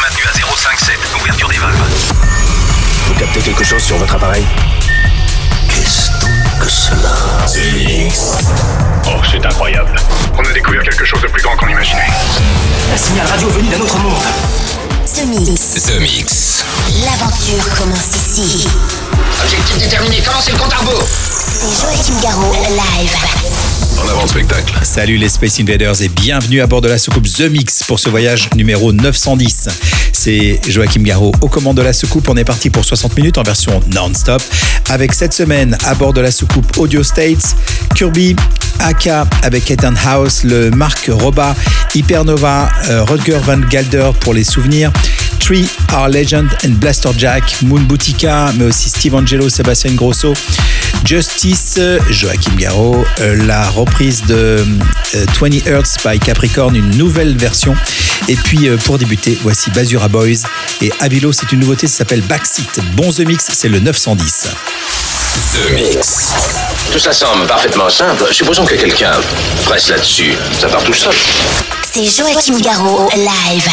maintenu à 057. Ouverture des valves. Vous captez quelque chose sur votre appareil? Qu'est-ce donc que cela? Oh, c'est incroyable. On a découvert quelque chose de plus grand qu'on imaginait. Un signal radio venu d'un autre monde. The Mix. The Mix. L'aventure commence ici. Objectif déterminé, commencez le compte à rebours C'est Joachim Garraud, live. En avant spectacle. Salut les Space Invaders et bienvenue à bord de la soucoupe The Mix pour ce voyage numéro 910. C'est Joachim Garraud aux commandes de la soucoupe. On est parti pour 60 minutes en version non-stop avec cette semaine à bord de la soucoupe Audio States, Kirby, Aka avec Ethan House, le Marc Roba, Hypernova, euh, Rutger Van Galder pour les souvenirs. Tree, Our Legend and Blaster Jack, Moon Boutica, mais aussi Steve Angelo, Sébastien Grosso, Justice, Joachim Garraud, euh, la reprise de euh, 20 Hertz by Capricorn, une nouvelle version. Et puis euh, pour débuter, voici Basura Boys et Avilo, c'est une nouveauté, ça s'appelle Backseat. Bon The Mix, c'est le 910. The Mix. Tout ça semble parfaitement simple. Supposons que quelqu'un presse là-dessus. Ça part tout seul. C'est Joachim Garraud, live.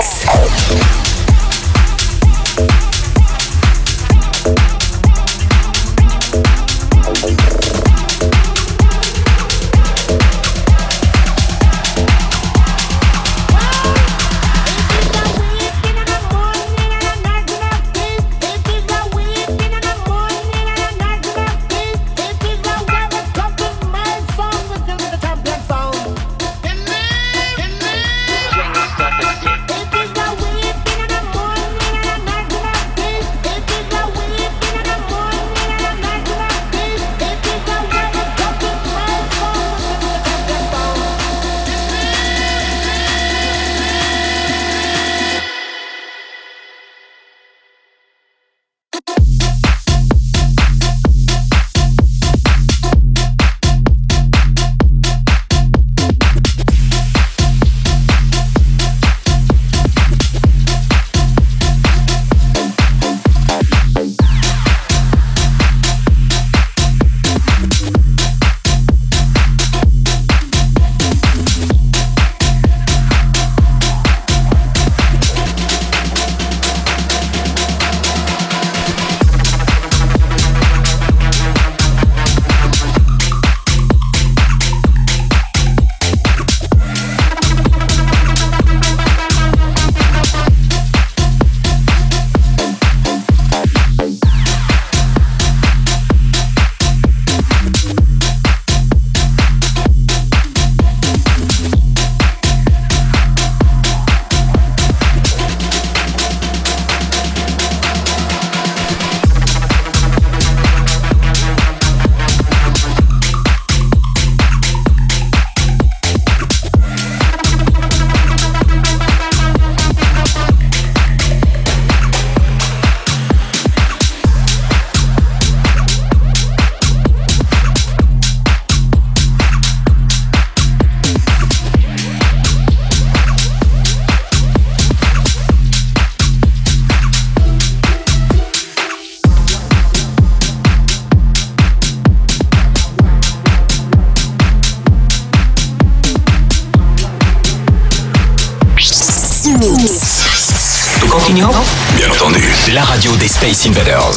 Mix. Space Invaders.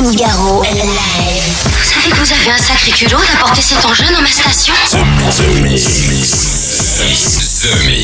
Live. Vous savez que vous avez un sacré culot d'apporter cet engin dans ma station The Mix. The Mix.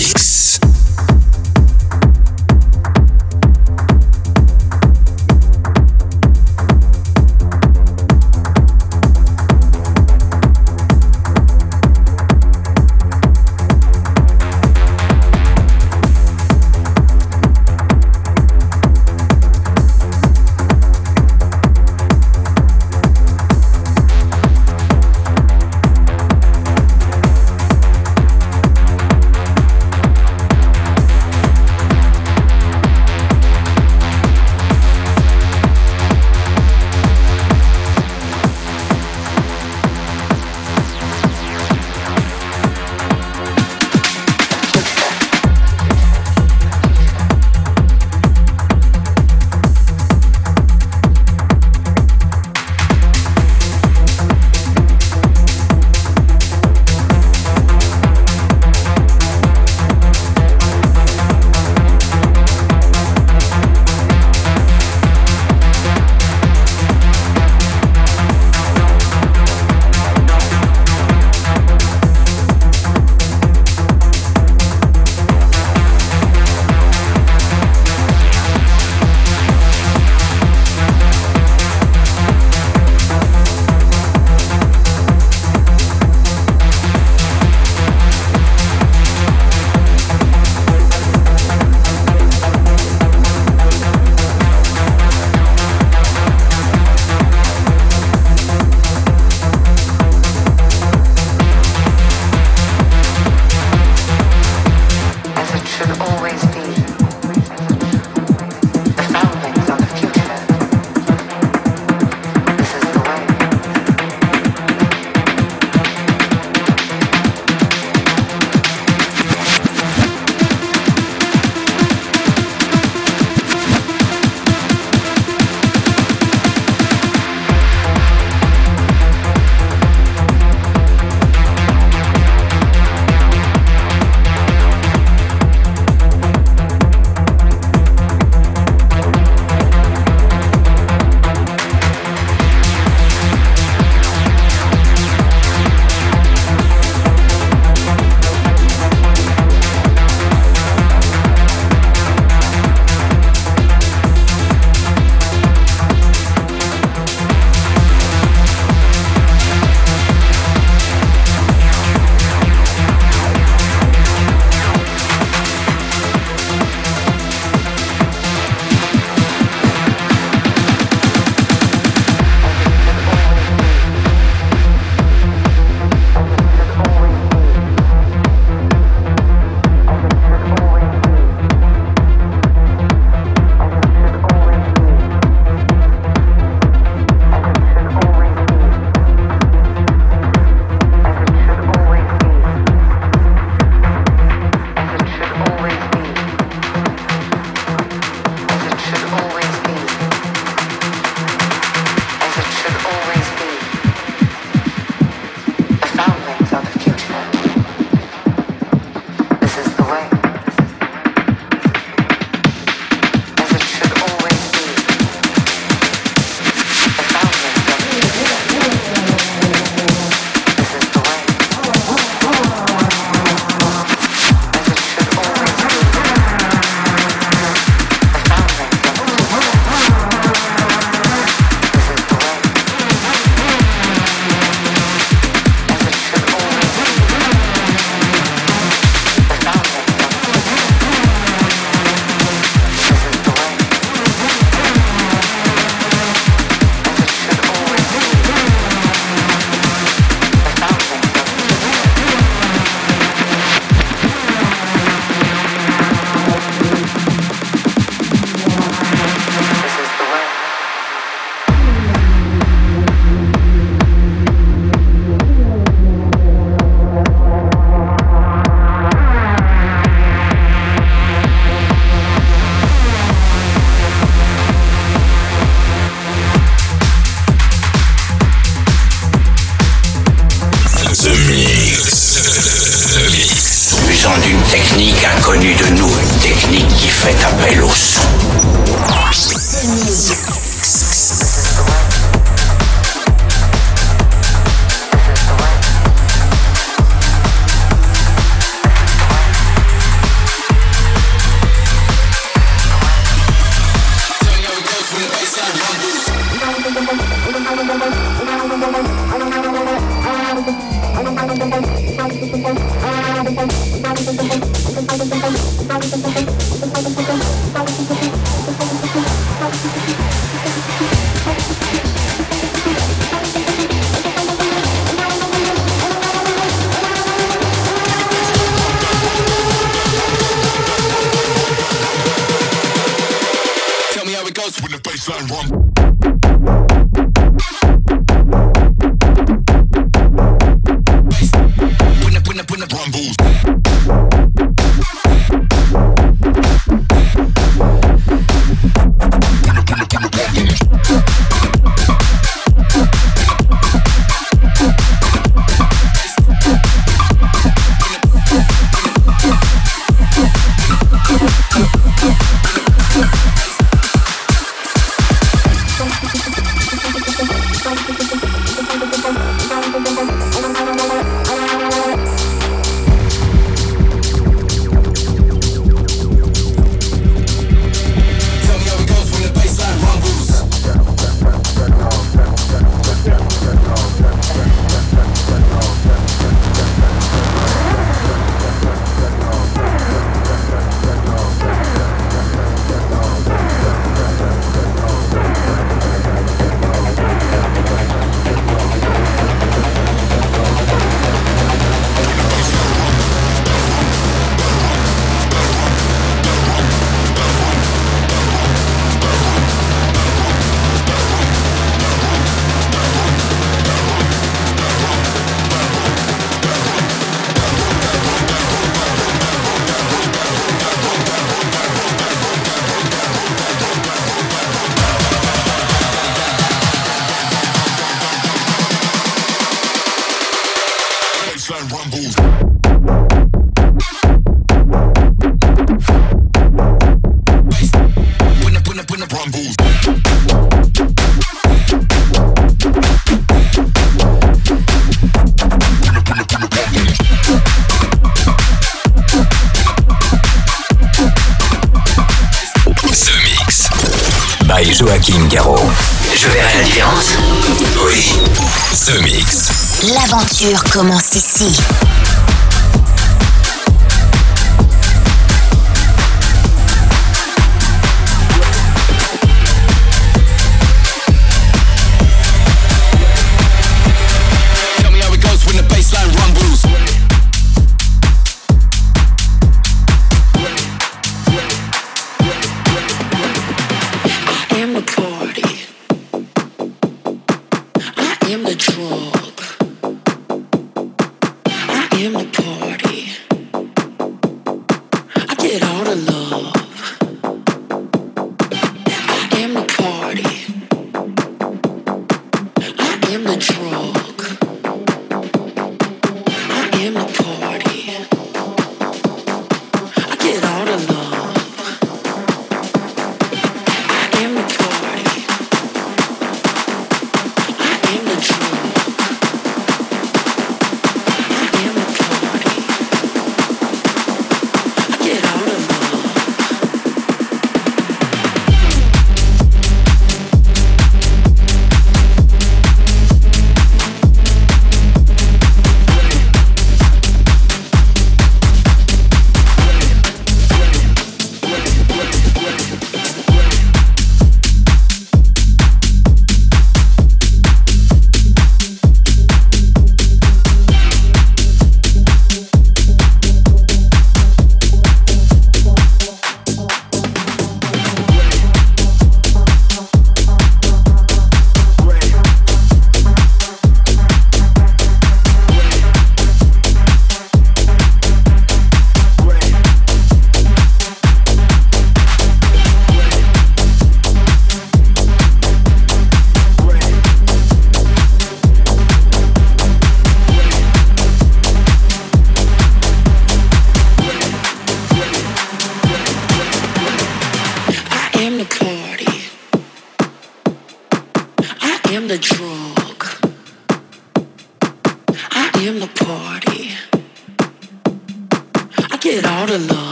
Commence ici.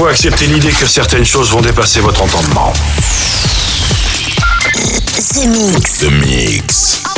faut accepter l'idée que certaines choses vont dépasser votre entendement. The Mix. The Mix.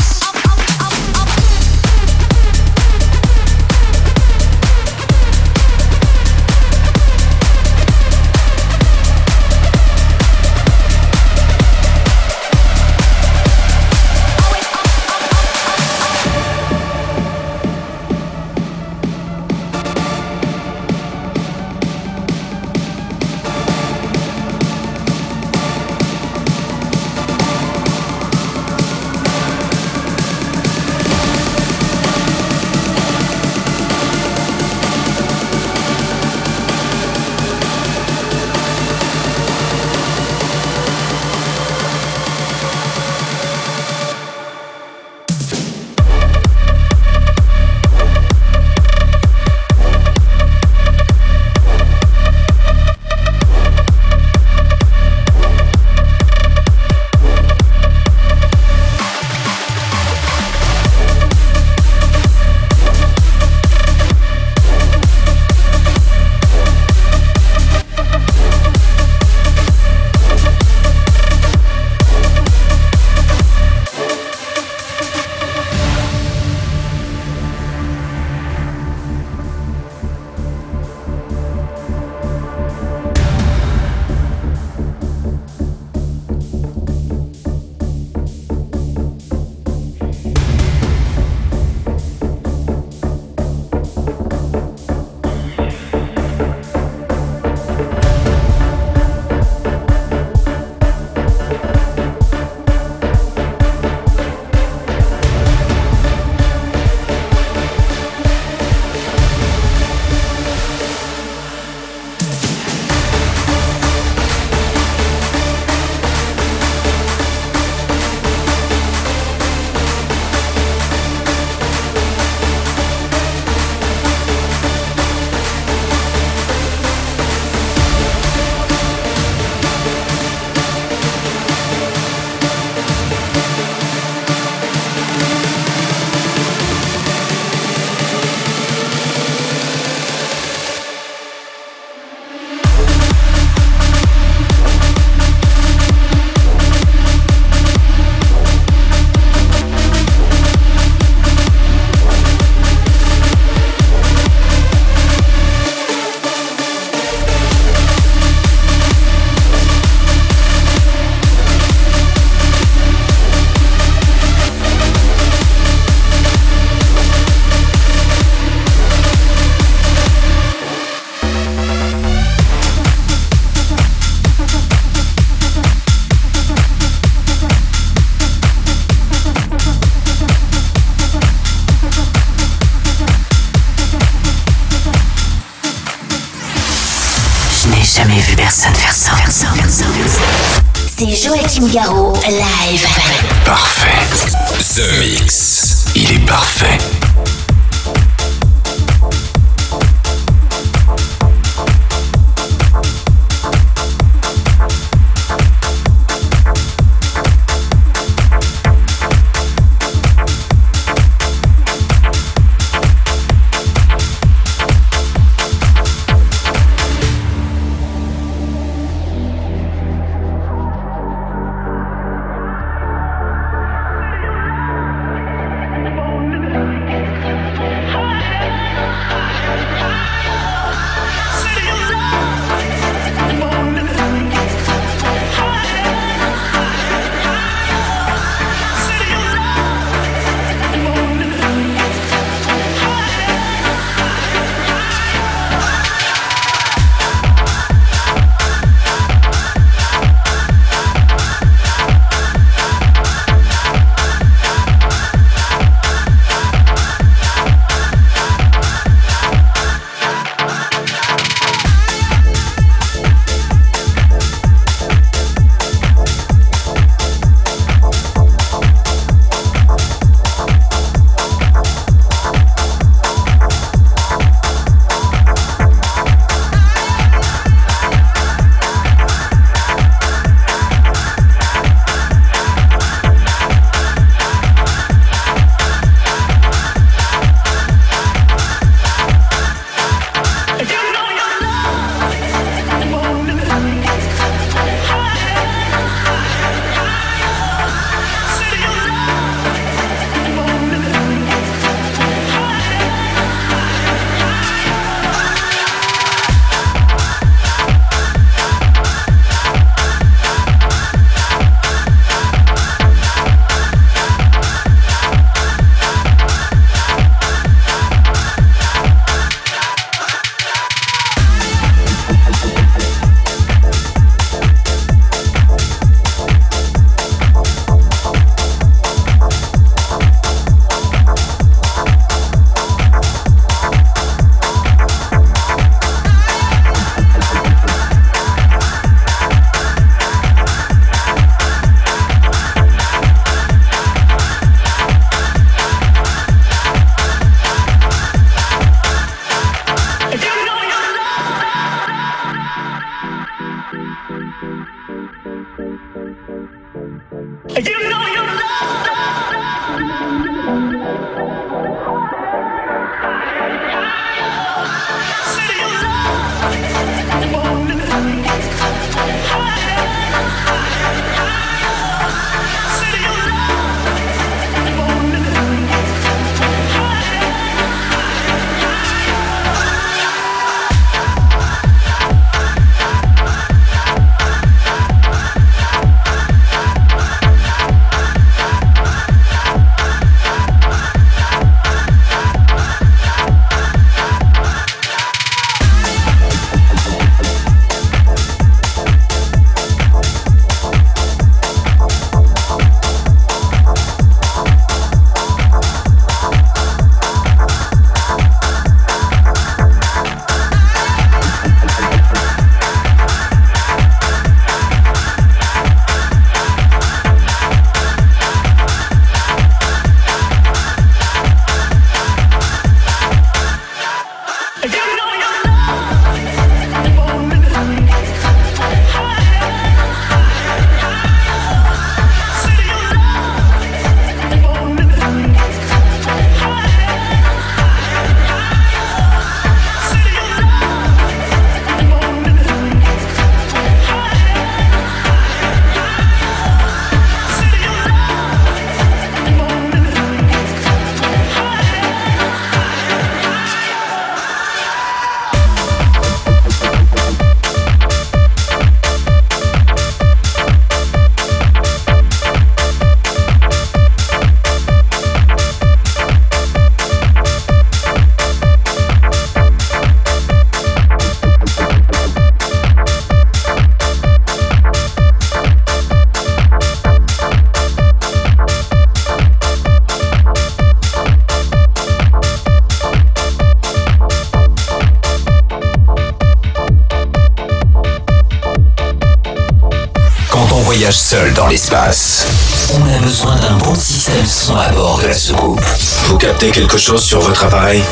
A besoin d'un bon système son à bord de la soucoupe. Vous captez quelque chose sur votre appareil?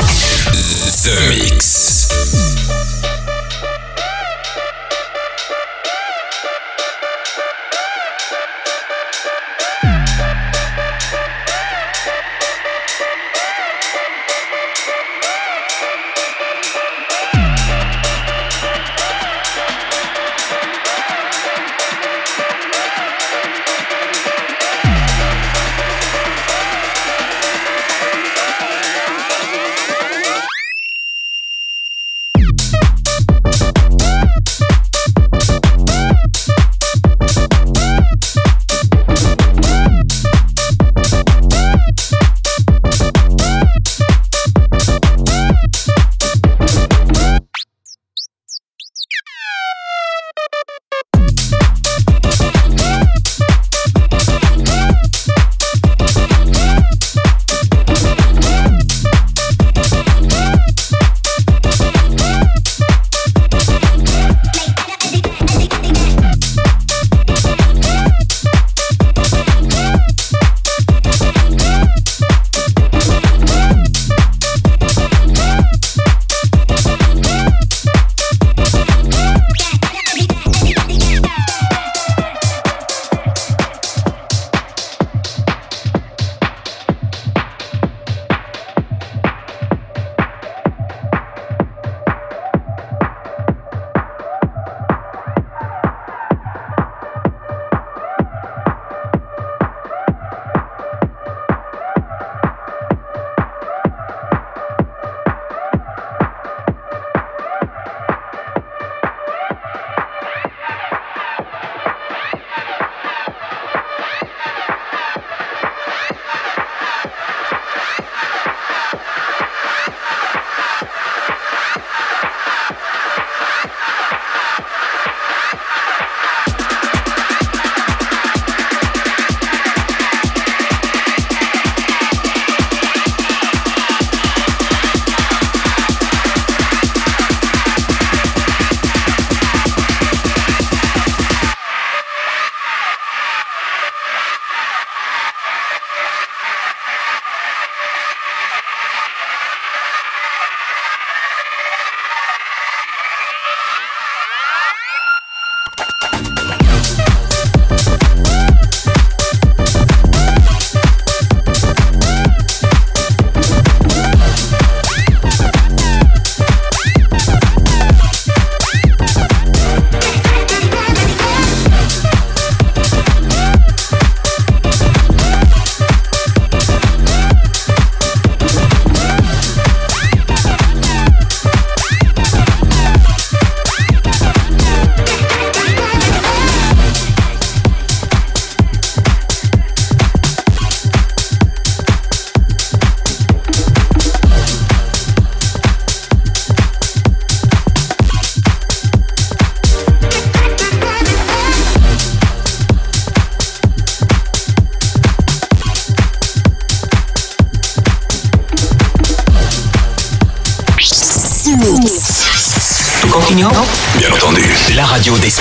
The Mix.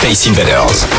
Space Invaders.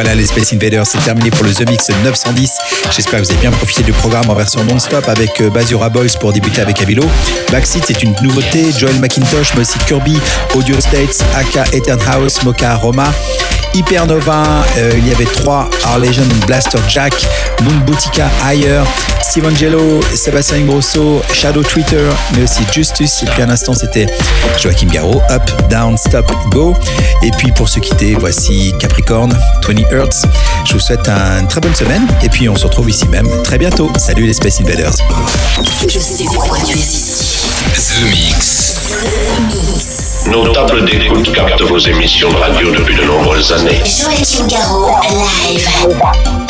Voilà, les Space Invaders, c'est terminé pour le The Mix 910. J'espère que vous avez bien profité du programme en version non-stop avec euh, Basura Boys pour débuter avec Avilo. Backseat, c'est une nouveauté. Joel McIntosh, mais Kirby, Audio States, Aka Etern House, Mocha Roma. Hypernova, euh, il y avait trois Our Legend, Blaster Jack, Moon Boutica, Higher, Steve Angelo, Sébastien Grosso, Shadow Twitter, mais aussi Justus. Et puis à l'instant, c'était Joachim Garraud, Up, Down, Stop, Go. Et puis pour se quitter, voici Capricorn, 20 Hertz. Je vous souhaite une très bonne semaine. Et puis on se retrouve ici même très bientôt. Salut les Space Invaders. Je sais pourquoi tu es ici. The Mix. Nos tables d'écoute captent vos émissions de radio depuis de nombreuses années. Joachim Garraud, live.